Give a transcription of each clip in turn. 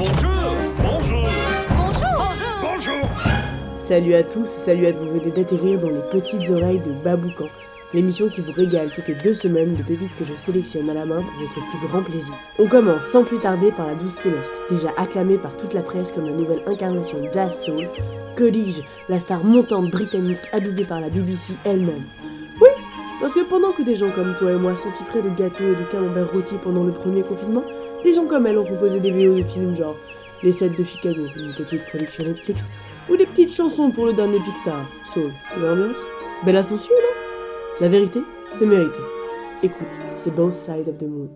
Bonjour. Bonjour. Bonjour. Bonjour. Salut à tous, salut à vous. Venez d'atterrir dans les petites oreilles de Baboucan, l'émission qui vous régale toutes les deux semaines de pépites que je sélectionne à la main pour votre plus grand plaisir. On commence sans plus tarder par la douce Céleste, déjà acclamée par toute la presse comme la nouvelle incarnation jazz soul, que dis-je, la star montante britannique adoubée par la BBC elle-même. Oui, parce que pendant que des gens comme toi et moi s'empiffraient de gâteaux et de camembert rôtis pendant le premier confinement, des gens comme elle ont composé des VO de films genre Les 7 de Chicago, une petite production Netflix, ou des petites chansons pour le dernier Pixar, Soul, l'ambiance? Belle ascension, non? La vérité, c'est mérité. Écoute, c'est Both Sides of the Moon.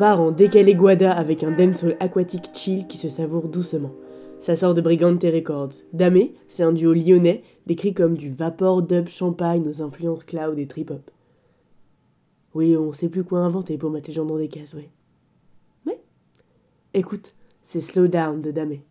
Part en décalé guada avec un dancehall aquatique chill qui se savoure doucement. Ça sort de Brigante Records. Damé, c'est un duo lyonnais décrit comme du vapor dub champagne aux influences cloud et trip-hop. Oui, on sait plus quoi inventer pour mettre les gens dans des cases, oui. Mais Écoute, c'est Slow Down de Damé.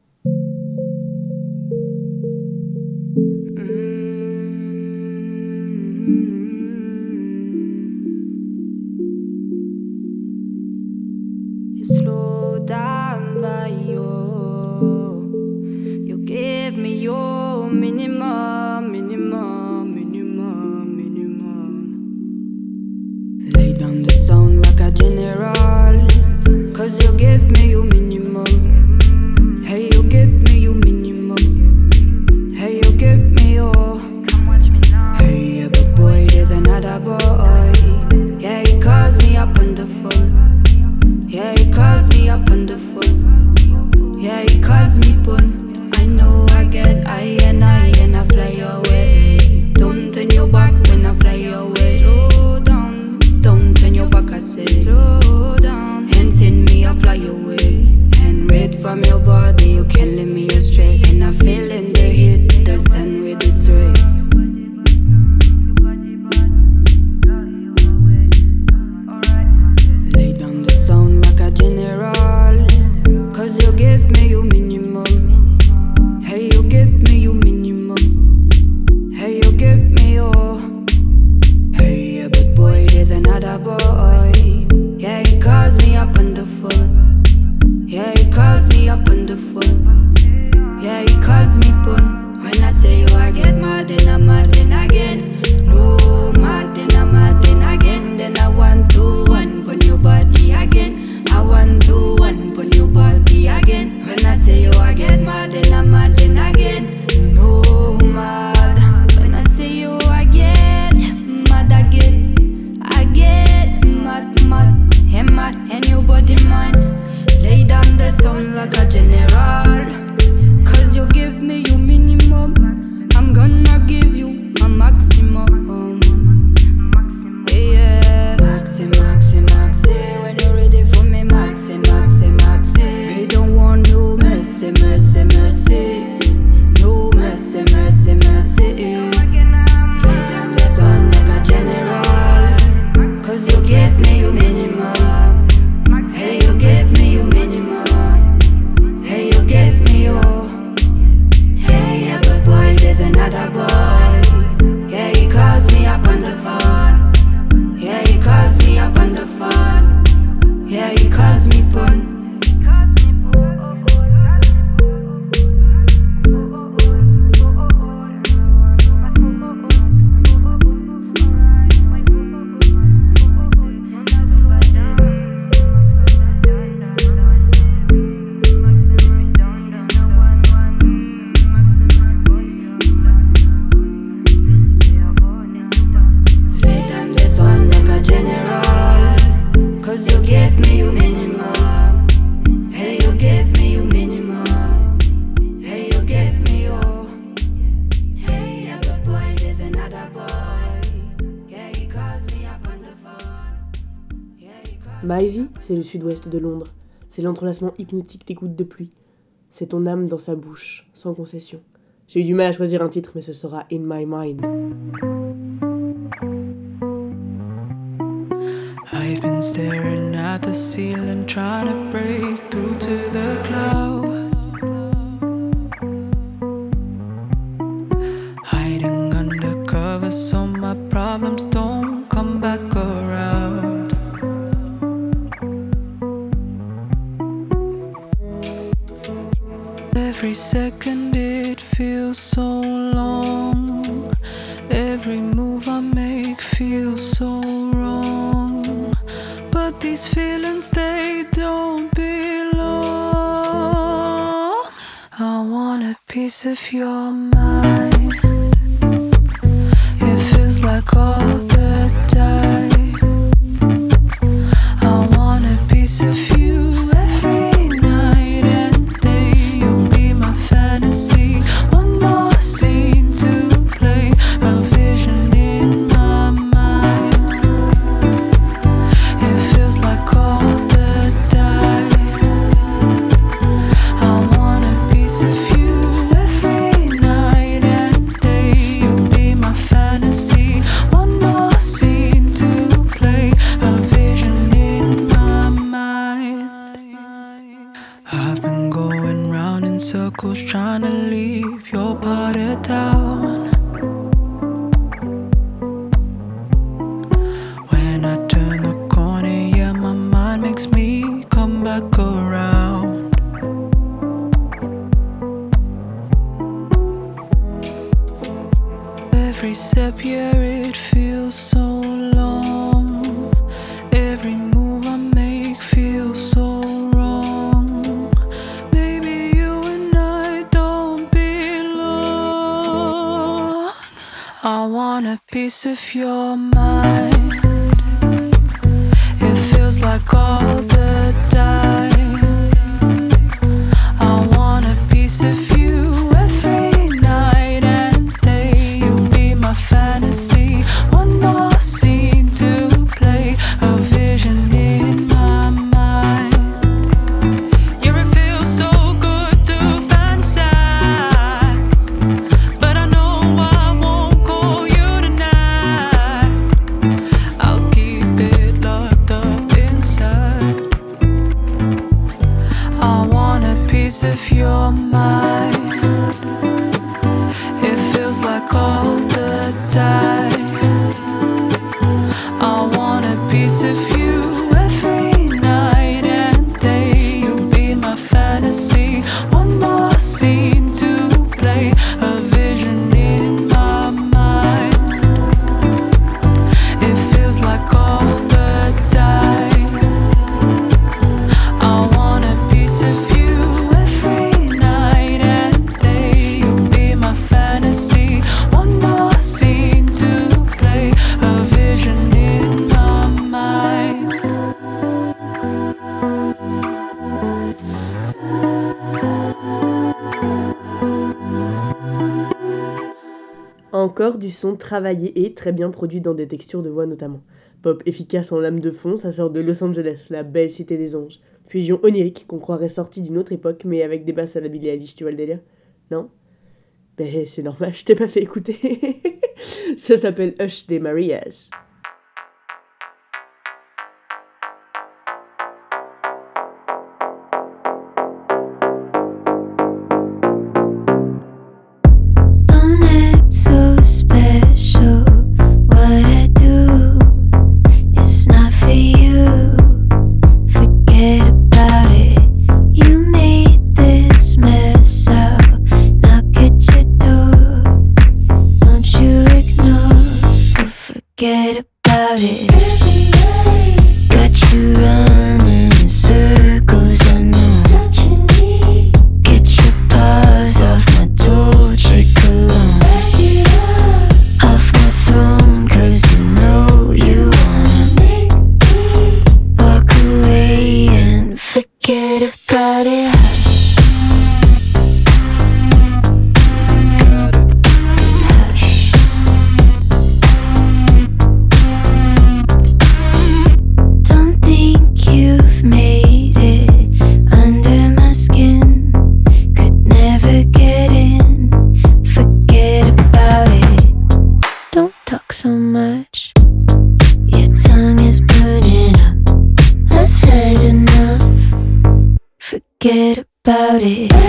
Sud-ouest de Londres. C'est l'entrelacement hypnotique des gouttes de pluie. C'est ton âme dans sa bouche, sans concession. J'ai eu du mal à choisir un titre, mais ce sera In My Mind. I've been staring at the ceiling, trying to break through to the clouds. Every second it feels so long. Every move I make feels so wrong. But these feelings, they don't belong. I want a piece of your mind. It feels like all du son travaillé et très bien produit dans des textures de voix notamment. Pop efficace en lame de fond, ça sort de Los Angeles, la belle cité des anges. Fusion onirique qu'on croirait sortie d'une autre époque, mais avec des basses à la Billie Eilish, tu vois le délire? Non? Ben c'est normal, je t'ai pas fait écouter. ça s'appelle Hush des Marias. get. Forget about it. Don't talk so much. Your tongue is burning up. I've had enough. Forget about it.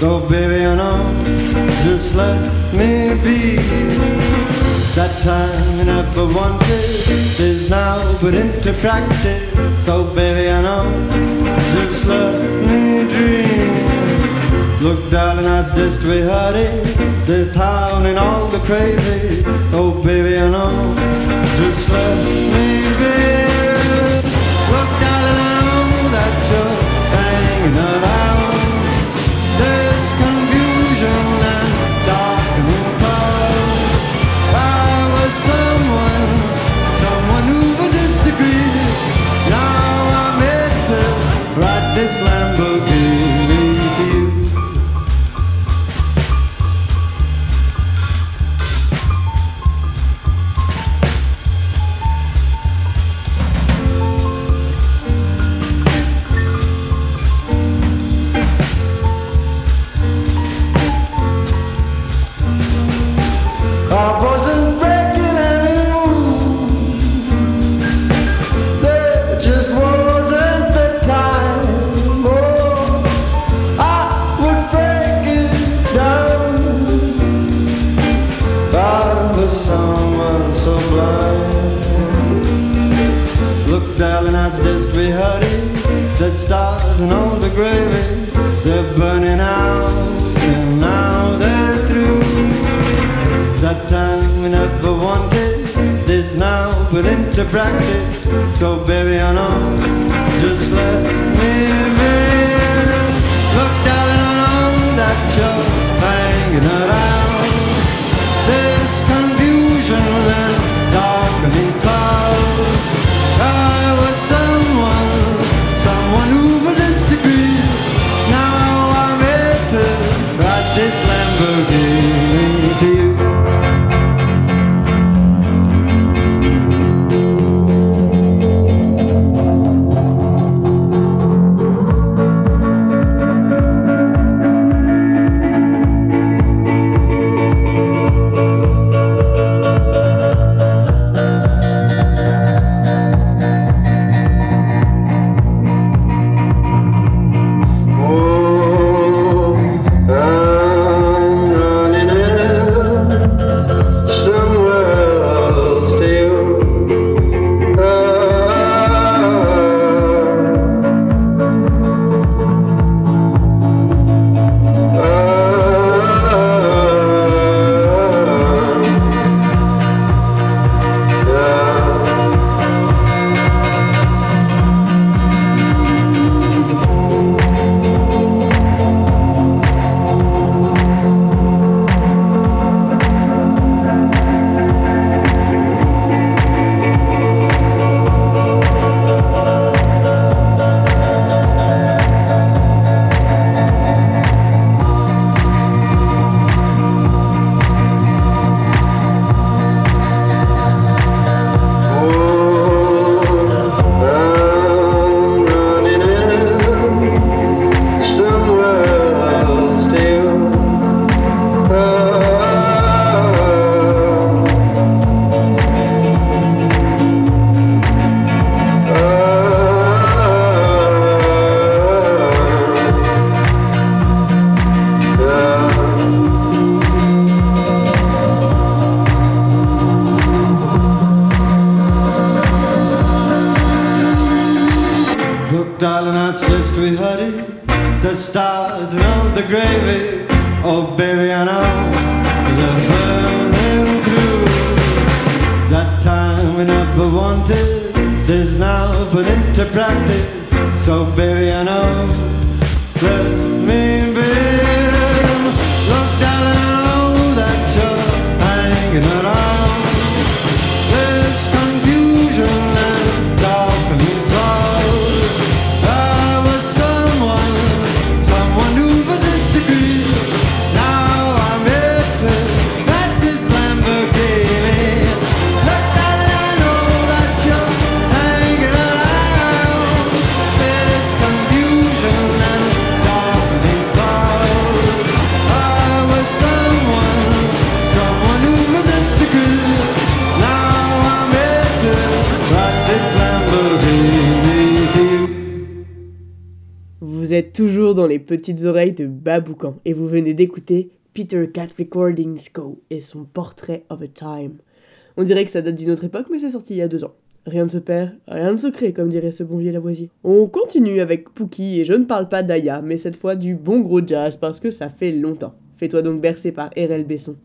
Go, baby, I know, Just let me be. That time you never wanted is now put into practice. So, baby, I know. Just let me dream. Look, darling, that's just we heard it. This town and all the crazy. Oh, baby, I know. Just let me be. Look, darling. Êtes toujours dans les petites oreilles de Baboucan et vous venez d'écouter Peter Cat Recordings Co. et son Portrait of a Time. On dirait que ça date d'une autre époque, mais c'est sorti il y a deux ans. Rien ne se perd, rien ne se crée, comme dirait ce bon vieux Lavoisier. On continue avec Pookie et je ne parle pas d'Aya, mais cette fois du bon gros jazz parce que ça fait longtemps. Fais-toi donc bercer par R.L. Besson.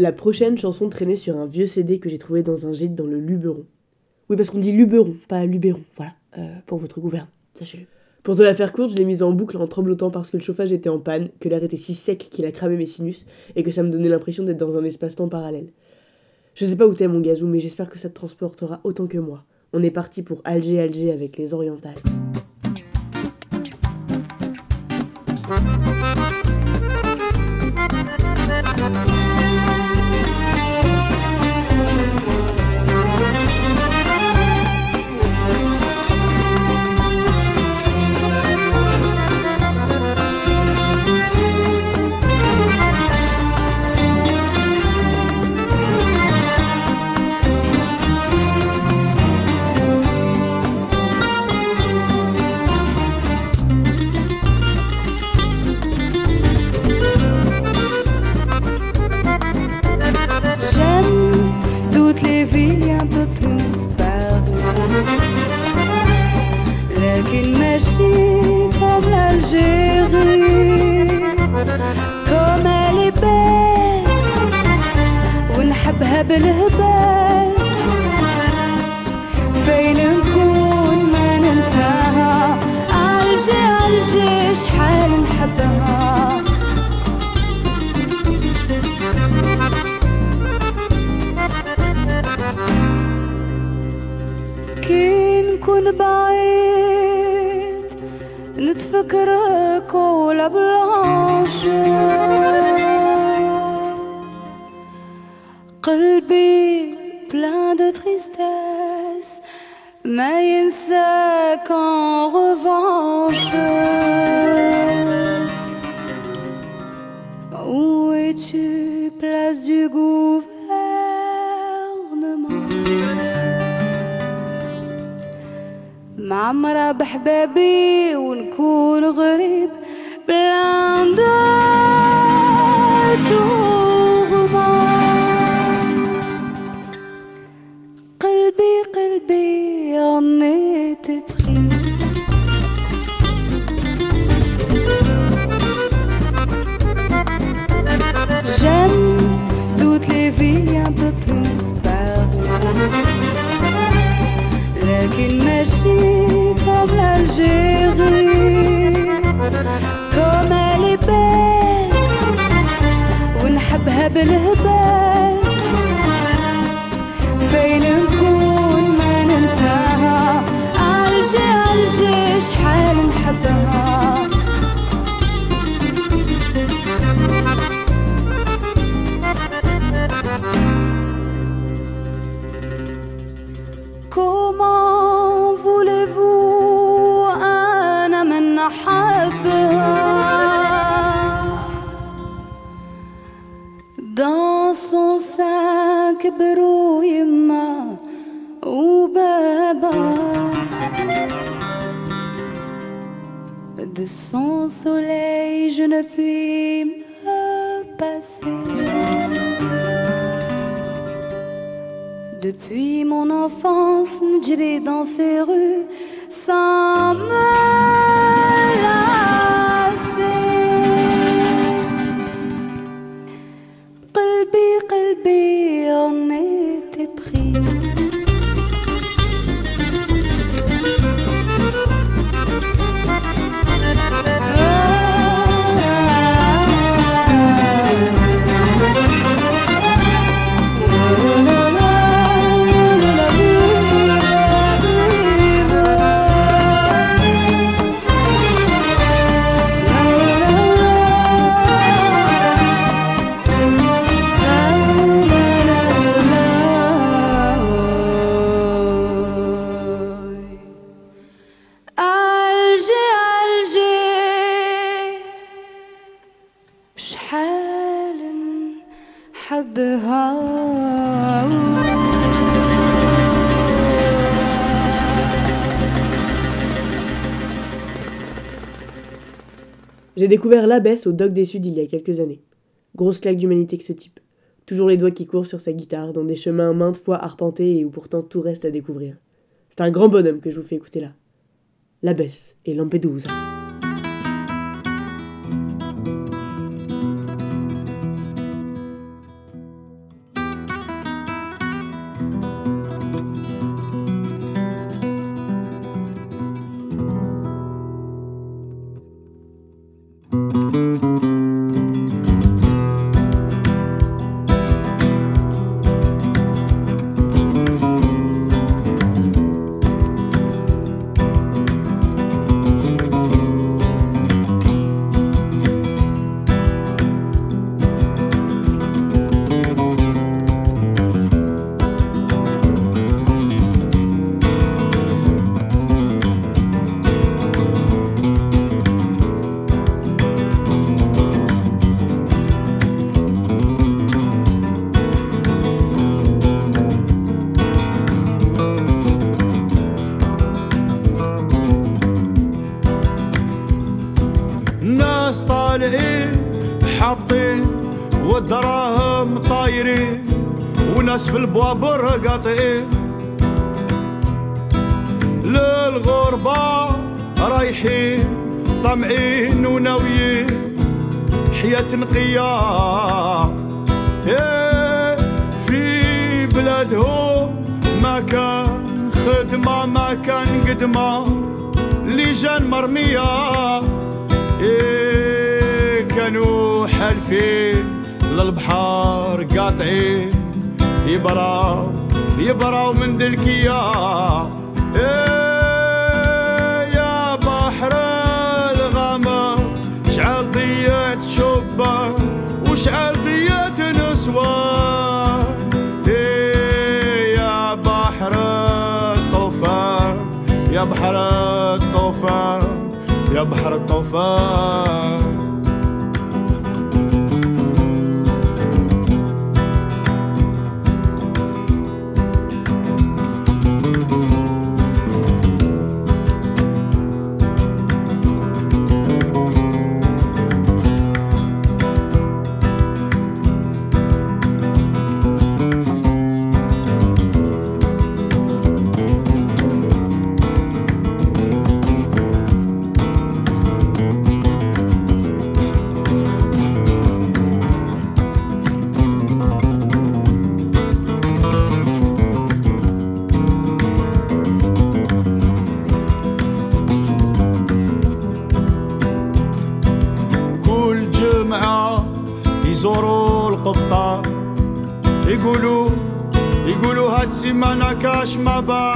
La prochaine chanson traînait sur un vieux CD que j'ai trouvé dans un gîte dans le Luberon. Oui, parce qu'on dit Luberon, pas Luberon, voilà, euh, pour votre gouverne, sachez-le. Pour te la faire courte, je l'ai mise en boucle en tremblotant parce que le chauffage était en panne, que l'air était si sec qu'il a cramé mes sinus et que ça me donnait l'impression d'être dans un espace-temps parallèle. Je sais pas où t'es mon gazou, mais j'espère que ça te transportera autant que moi. On est parti pour Alger Alger avec les orientales. t'ai pris. J'ai découvert l'abbesse au Doc des Sud il y a quelques années. Grosse claque d'humanité que ce type. Toujours les doigts qui courent sur sa guitare, dans des chemins maintes fois arpentés et où pourtant tout reste à découvrir. C'est un grand bonhomme que je vous fais écouter là. L'abbesse et Lampedusa. وناس في البوابر قاطعين للغربة رايحين طمعين وناويين حياة نقية إيه في هو ما كان خدمة ما كان قدمة لجان مرمية. إيه كانوا حالفين للبحر قاطعين. يبراو يبراو من دلكية إيه يا بحر الغمام شعل ضيعت شبان وشعل ضيعت نسوان إيه يا بحر الطوفان يا بحر الطوفان يا بحر الطوفان. Kad si mana kaşma ba.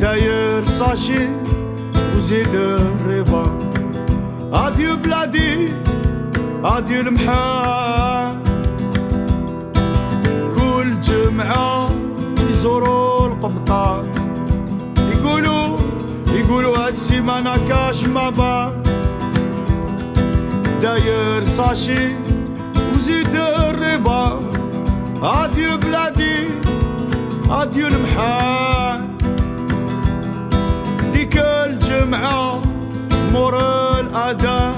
Dayır saşı uzidir riba Adieu bladi, adieu المحا كل جمعة يزوروا القبطة يقولوا يقولوا هاد السيمانة كاش ما با داير ساشي وزيد الربا اديو بلادي اديو المحال ديك الجمعة مور الأذان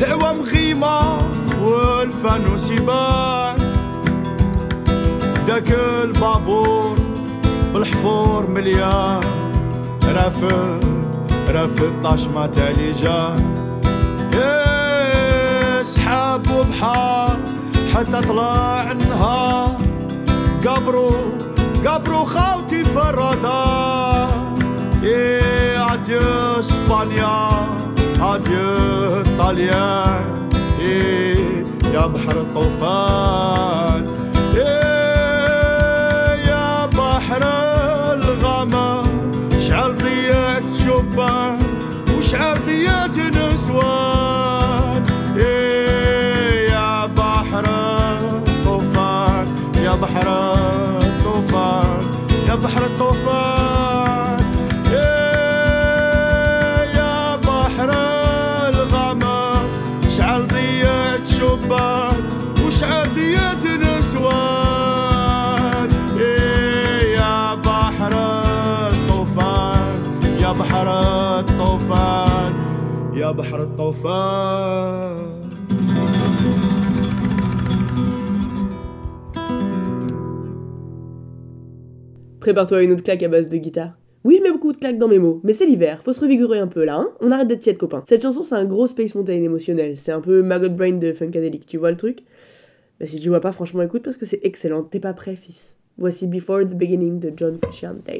دعوة مغيمة والفانوس يبان داك البابور بالحفور مليان رافد رافد طاشمة تالي جان سحاب وبحار حتى طلع النهار قبرو قبرو خاوتي في الرادار إيه اديو إسبانيا اديو إيه يا بحر الطوفان. إيه يا بحر الغمام. شعل ضيعت شبان وشعل ضيعت نسوان. الطوفان يا بحر الطوفان. إيه يا بحر شعل وشعل نسوان. إيه يا بحر الطوفان يا بحر الطوفان يا بحر الطوفان. Prépare-toi une autre claque à base de guitare. Oui, je mets beaucoup de claques dans mes mots, mais c'est l'hiver, faut se revigorer un peu là, hein On arrête d'être tiède, copain. Cette chanson, c'est un gros Space Mountain émotionnel. C'est un peu Maggot Brain de Funkadelic, tu vois le truc? Bah, si tu vois pas, franchement, écoute parce que c'est excellent. T'es pas prêt, fils. Voici Before the Beginning de John Frusciante.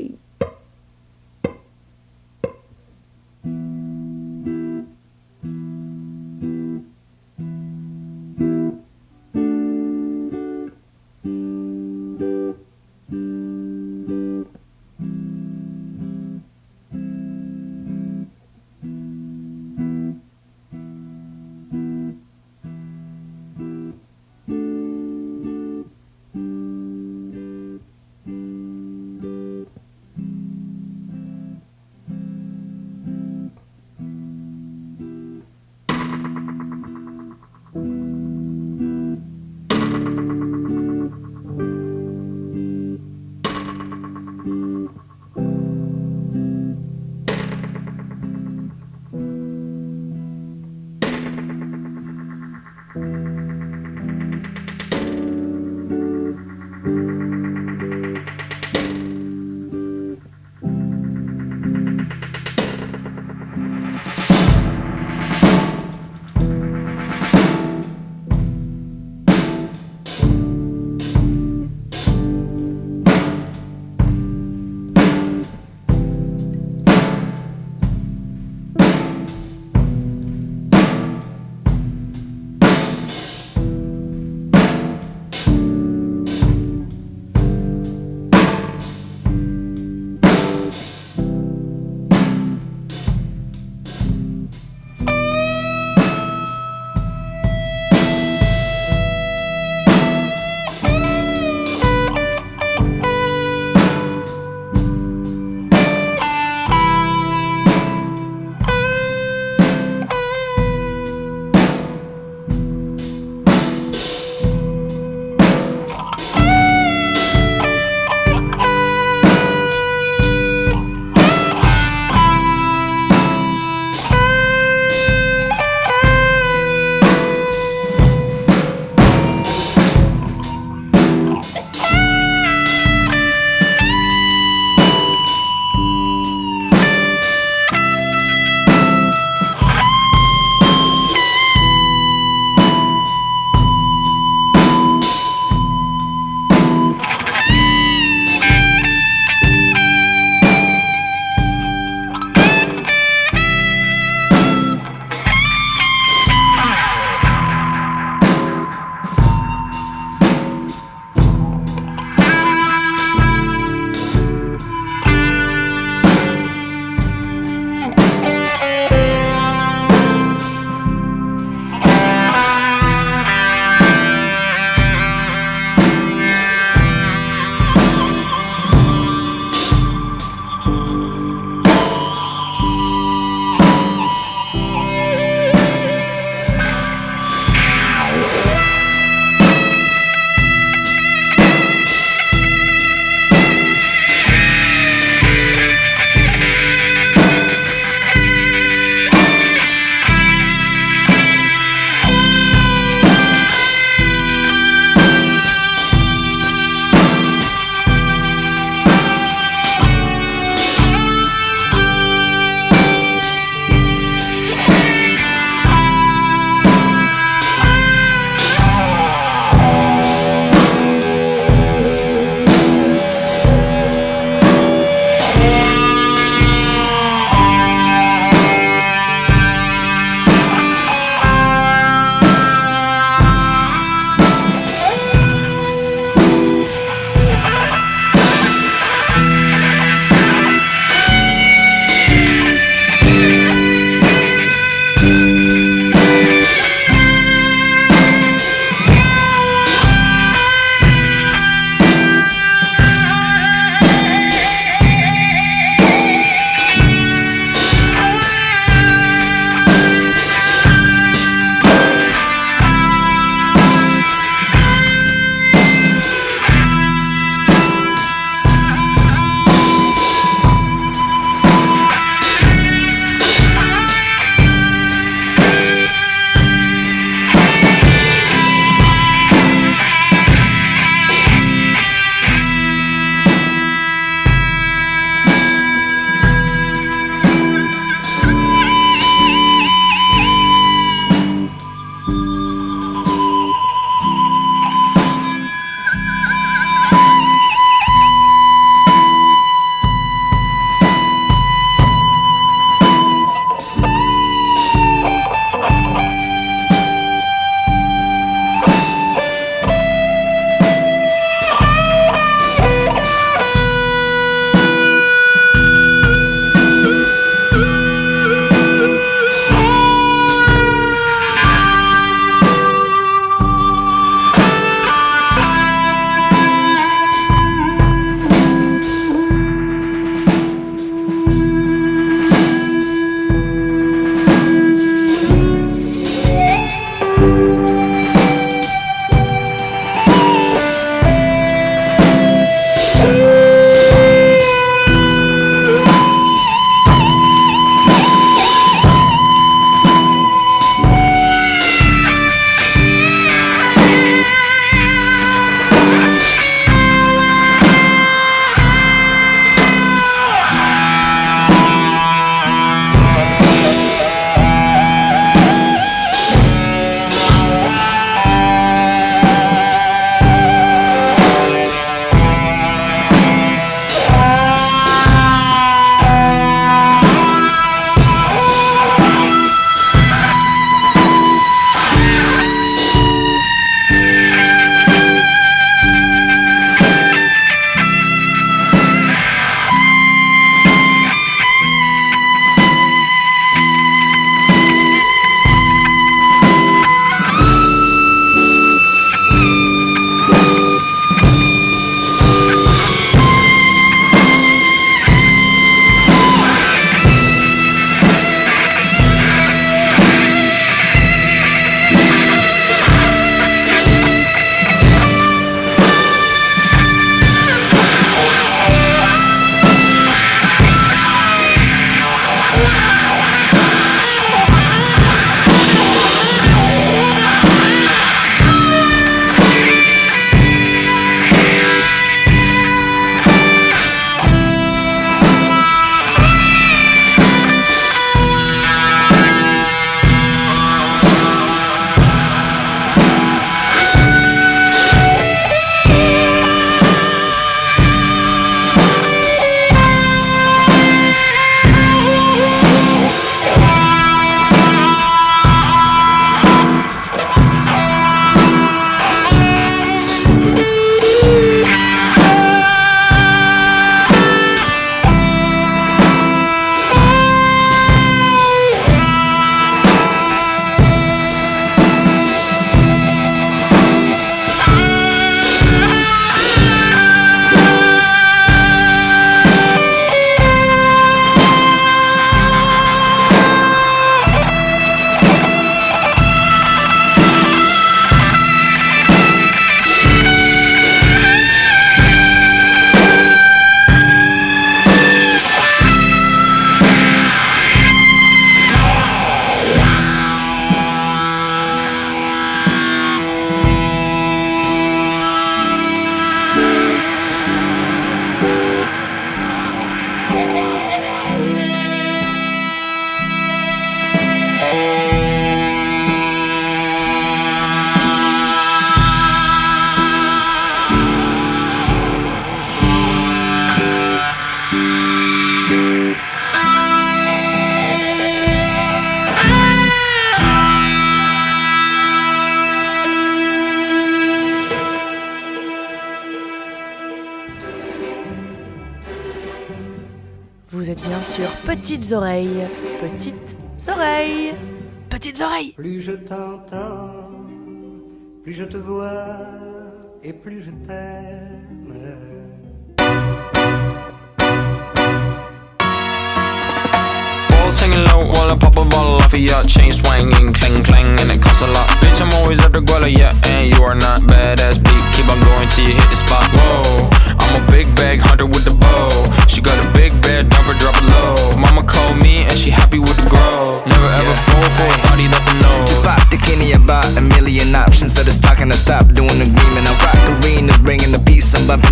Plus je t'aime.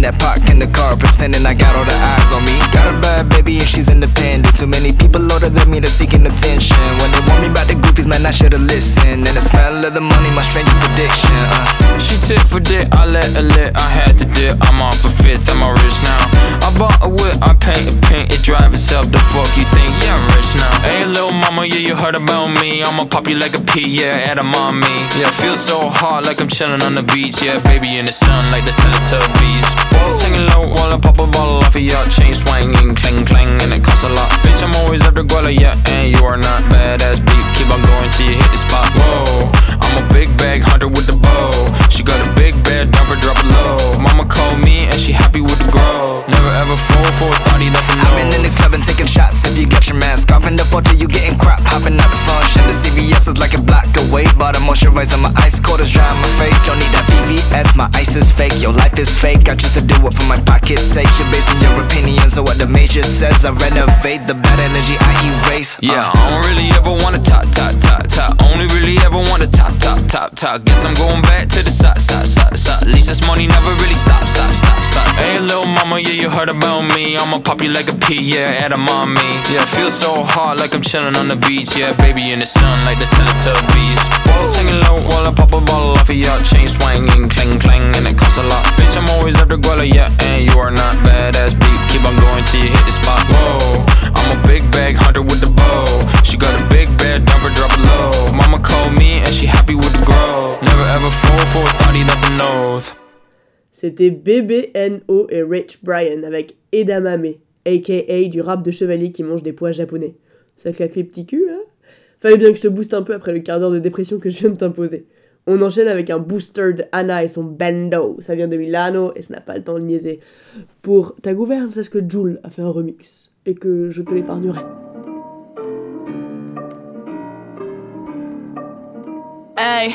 That park in the car, pretending I got all the eyes on me. Got a bad baby and she's independent. Too many people older than me that's seeking attention. When they want me about the goofies, man, I should've listened. And the smell of the money, my strangest addiction. Uh. Tit for dick, I let her lit, I had to dip. I'm off a fifth, I'm a rich now. I bought a whip, I paint a paint, it drive itself. The fuck you think? Yeah, I'm rich now. Hey, little mama, yeah, you heard about me. I'ma pop you like a pea, yeah, at a mommy. Yeah, feel so hot like I'm chilling on the beach. Yeah, baby in the sun like the Teletubbies. Balls hanging low while I pop a bottle off of your chain swinging, clang clang, and it costs a lot. Bitch, I'm always at the guala, yeah, and you are not badass beat. Keep on going till you hit the spot. Whoa, I'm a big bag hunter with the bow. She got a big bed, number drop it low. Mama called me and she happy with the grow. Never ever fall for a thotty, that's a no. I've been in this club and taking shots. If you got your mask off in the photo, you getting crap. Hopping out the function. The CVS is like a block away. Bought a moisturizer, my ice cold is dry on my face. Don't need that VVS, my ice is fake. Your life is fake. I choose to do it for my pocket's sake. You're basing your opinions on what the major says. I renovate the bad energy I erase. Uh. Yeah, I don't really ever wanna top, top, top, top. Only really ever wanna top, top, top, top. Guess I'm going back to the side, side, side, side. Least this money never really stop, stop, stop, stop. Hey, little mama, yeah, you heard about me. I'ma pop you like a pea, yeah, at a mommy. Yeah, feel so hot like I'm chilling on the beach. Yeah, baby in the sun like the Teletubbies. Balls hanging low while I pop a bottle off of your chain swinging, clang clang, and it costs a lot. Bitch, I'm always the guala, yeah, and you are not badass beat. Keep on going till you hit the spot. Whoa, I'm a big. C'était BBNO et Rich Brian avec Edamame, aka du rap de chevalier qui mange des pois japonais. Ça claque les petits culs là Fallait bien que je te booste un peu après le quart d'heure de dépression que je viens de t'imposer. On enchaîne avec un booster de Anna et son bando. Ça vient de Milano et ça n'a pas le temps de niaiser. Pour ta gouverne, sache que Jules a fait un remix et que je te l'épargnerai. Ehi,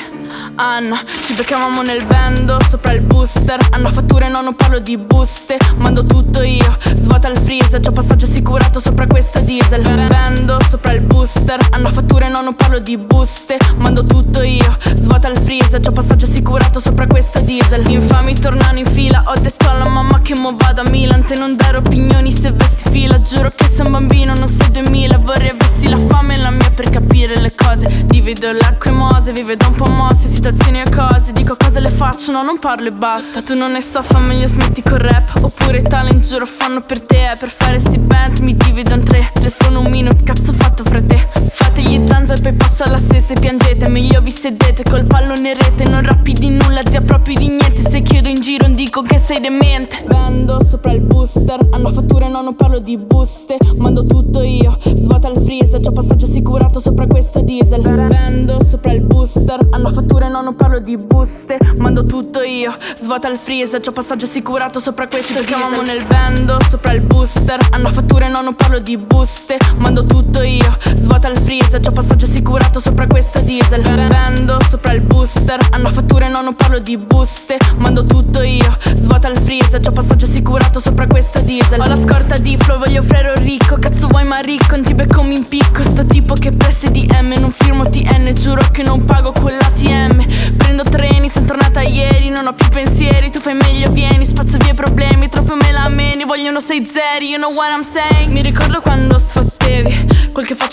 Anna, ci beccavamo nel bando sopra il booster. Hanno fatture, no, non parlo di buste. Mando tutto io, svuota il freezer. Già passaggio assicurato sopra questa diesel. Bando sopra il booster. Hanno fatture, no, non parlo di buste. Mando tutto io, svuota il freezer. Già passaggio assicurato sopra questa diesel. Infami tornano in fila. Ho detto alla mamma che mo vado a Milan. Te non dare opinioni se vessi fila. Giuro che sei un bambino, non sei 2000 Vorrei avessi la fame e la mia per capire le cose. Divido l'acqua e mose, vive da un po' mosse Situazioni e cose, dico cose le faccio No, non parlo e basta. Tu non ne so, fa meglio smetti col rap. Oppure talent giuro fanno per te. Per fare sti bands mi divido in tre. Telefono un minute, cazzo fatto fra te? Fate gli zanza e poi passa la stessa e piangete. Meglio vi sedete col pallone in rete. Non rappi di nulla, zia proprio di niente. Se chiedo in giro dico che sei demente. Bando sopra il booster Hanno fatture, no, non parlo di buste. Mando tutto io, svuota il freezer. Già passaggio assicurato sopra questo diesel. Bando sopra il booster Hanno fatture, no, non parlo di buste. Mando tutto io, svuota il freezer Già passaggio assicurato sopra questo Ci chiamamo nel bando sopra il booster. Hanno fatture, no, non parlo di buste. Mando tutto io, svuota il freezer Già passaggio assicurato sopra questo diesel. Bando sopra il booster. Hanno fatture, no, non parlo di buste. Mando tutto io, svuota il freezer Già passaggio assicurato sopra questo diesel. Ho la scorta di flow, voglio frero ricco. Cazzo vuoi ma ricco, non ti becco mi impicco. Sto tipo che presse di M Non firmo TN, giuro che non pago con l'ATM Prendo treni, sono tornata ieri Non ho più pensieri, tu fai meglio vieni Spazzo via i problemi, troppo me la meni Vogliono sei zeri, you know what I'm saying. Mi ricordo quando sfottevi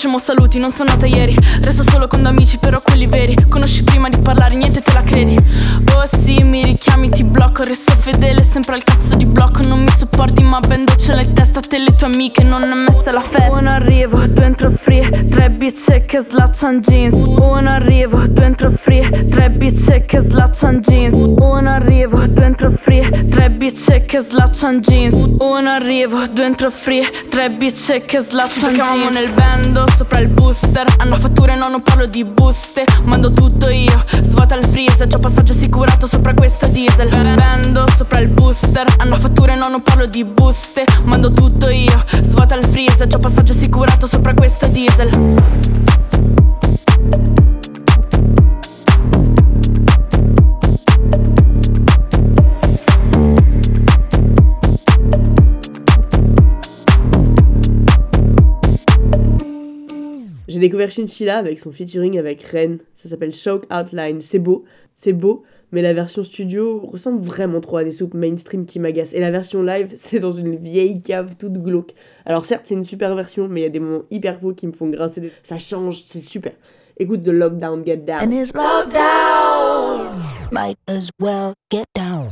facciamo saluti, non sono nata ieri. Resto solo con amici, però quelli veri. Conosci prima di parlare, niente te la credi. Oh sì, mi richiami, ti blocco. Resto fedele, sempre al cazzo di blocco. Non mi sopporti, ma ben doccia la testa te le tue amiche. Non è messa la festa. Uno arrivo, due entro free Tre bitch che slaccian jeans. Uno arrivo, due entro free Tre bitch che slaccian jeans. Uno arrivo, due entro free Tre bitch che slaccian jeans. Uno arrivo, due entro free Tre bitch che slaccian jeans. Ci nel bando, sopra il booster. Hanno fatture, no, non parlo di buste. Mando tutto io, svuota il freezer. Già passaggio assicurato sopra questa diesel. Bando, sopra il booster. Hanno fatture, no, non parlo di buste. Mando tutto io, svuota il freezer. Già passaggio assicurato sopra questa diesel J'ai découvert Chinchilla avec son featuring avec Ren. Ça s'appelle Shock Outline. C'est beau, c'est beau, mais la version studio ressemble vraiment trop à des soupes mainstream qui m'agacent. Et la version live, c'est dans une vieille cave toute glauque. Alors certes, c'est une super version, mais il y a des moments hyper faux qui me font grincer. des- Ça change, c'est super. Écoute The Lockdown Get Down. And it's lockdown. Might as well get down.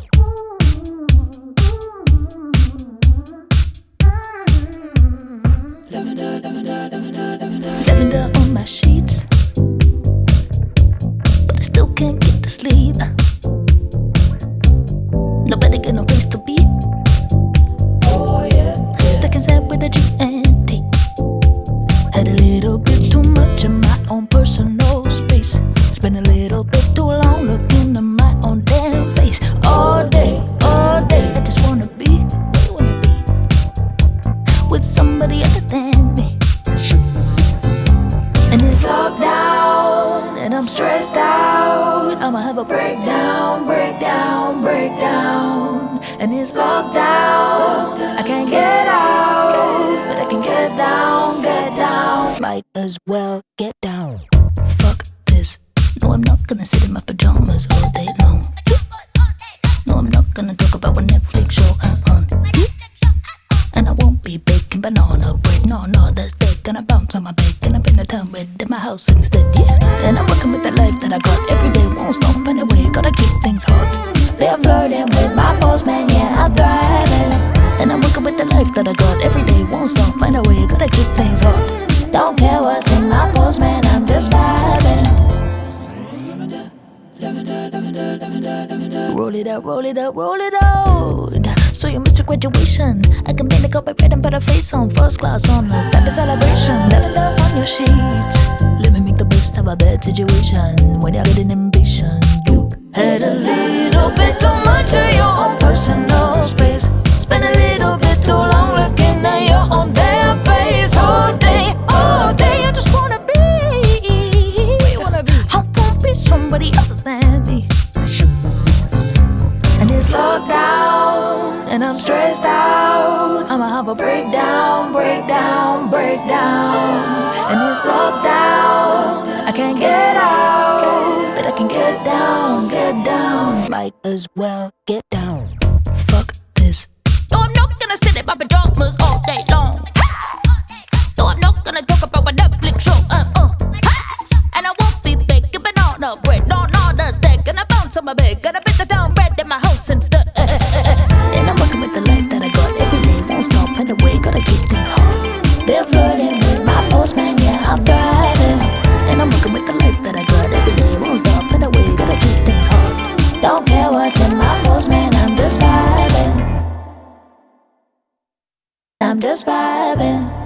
My sheets, but I still can't get to sleep. Nobody got no place to be. Oh yeah, stuck inside with a G and T. Had a little bit too much in my own personal space. Spent a little bit too long looking at my own damn face. All day, all day, I just wanna be, wanna be with somebody other than me. I'm stressed out. I'ma have a breakdown, breakdown, breakdown. And it's locked down, I can't get out, but I can get down, get down. Might as well get down. Fuck this. No, I'm not gonna sit in my pajamas all day long. No, I'm not gonna talk about what Netflix show I'm on. And I won't be baking banana bread. No, no, that's dead. Gonna bounce on my bed. Town in my house instead, yeah. And I'm working with the life that I got. Every day won't stop anyway. Gotta keep things hot. They're flirting with my postman, yeah, I'm thriving. And I'm working with the life that I got. Every day won't stop, find a way. Gotta keep things hot. Don't care what's in my postman, I'm just vibing. Roll it out, roll it out, roll it out. So you missed your graduation. I can the cup red and put a face on. First class honors, type of celebration. Lavender on your sheets. Let me make the best of a bad situation. When you're getting impatient, you had a little bit too much of your own personal space. A breakdown, breakdown, breakdown. And it's locked down. I can't get out, but I can get down, get down. Might as well get down. Fuck this. No, I'm not gonna sit in my pajamas all day long. No, I'm not gonna talk about my Netflix show. Uh, uh. And I won't be baking banana bread. No, no, that's dead. Gonna bounce on my bed. Gonna bit the down bread in my house. And just vibing.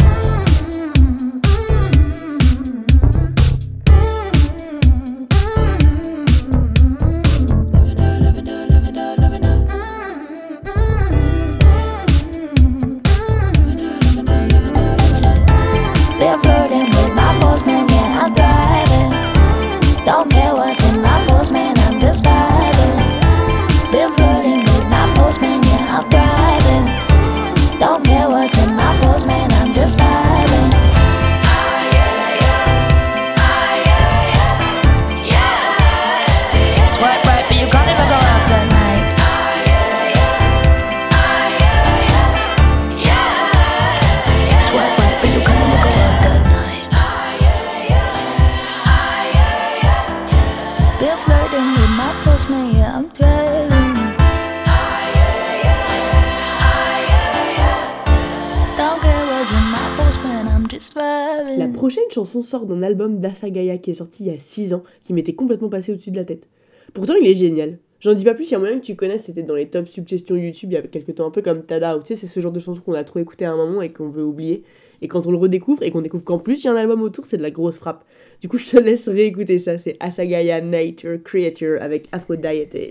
Sort d'un album d'Asagaya qui est sorti il y a 6 ans, qui m'était complètement passé au-dessus de la tête. Pourtant, il est génial. J'en dis pas plus, il y a moyen que tu connaisses, c'était dans les top suggestions YouTube il y a quelques temps, un peu comme Tada, où tu sais, c'est ce genre de chanson qu'on a trop écouté à un moment et qu'on veut oublier. Et quand on le redécouvre et qu'on découvre qu'en plus il y a un album autour, c'est de la grosse frappe. Du coup, je te laisse réécouter ça, c'est Asagaya Nature Creature avec Aphrodite.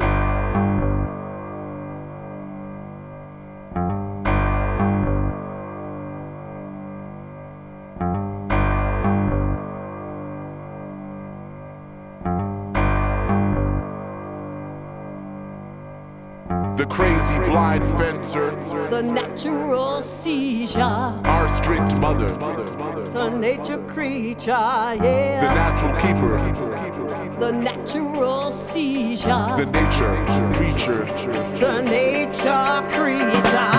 The crazy blind fencer, The natural seizure, our strict mother, the nature creature, the natural keeper, The natural seizure, the nature creature. the nature creature.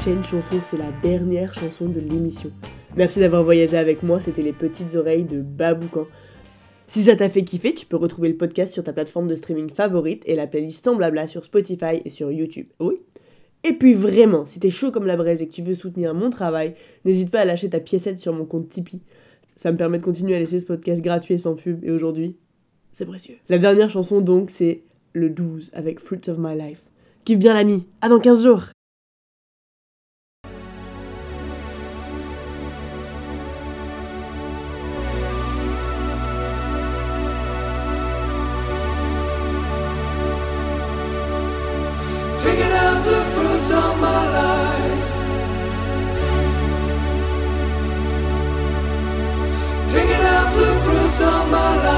Prochaine chanson, c'est la dernière chanson de l'émission. Merci d'avoir voyagé avec moi, c'était les petites oreilles de Baboucan. Si ça t'a fait kiffer, tu peux retrouver le podcast sur ta plateforme de streaming favorite et la playlist sans blabla sur Spotify et sur YouTube. Oui? Et puis vraiment, si t'es chaud comme la braise et que tu veux soutenir mon travail, n'hésite pas à lâcher ta piécette sur mon compte Tipeee. Ça me permet de continuer à laisser ce podcast gratuit et sans pub, et aujourd'hui, c'est précieux. La dernière chanson donc, c'est le 12 avec Fruits of My Life. Kiffe bien l'ami, à dans 15 jours of my life.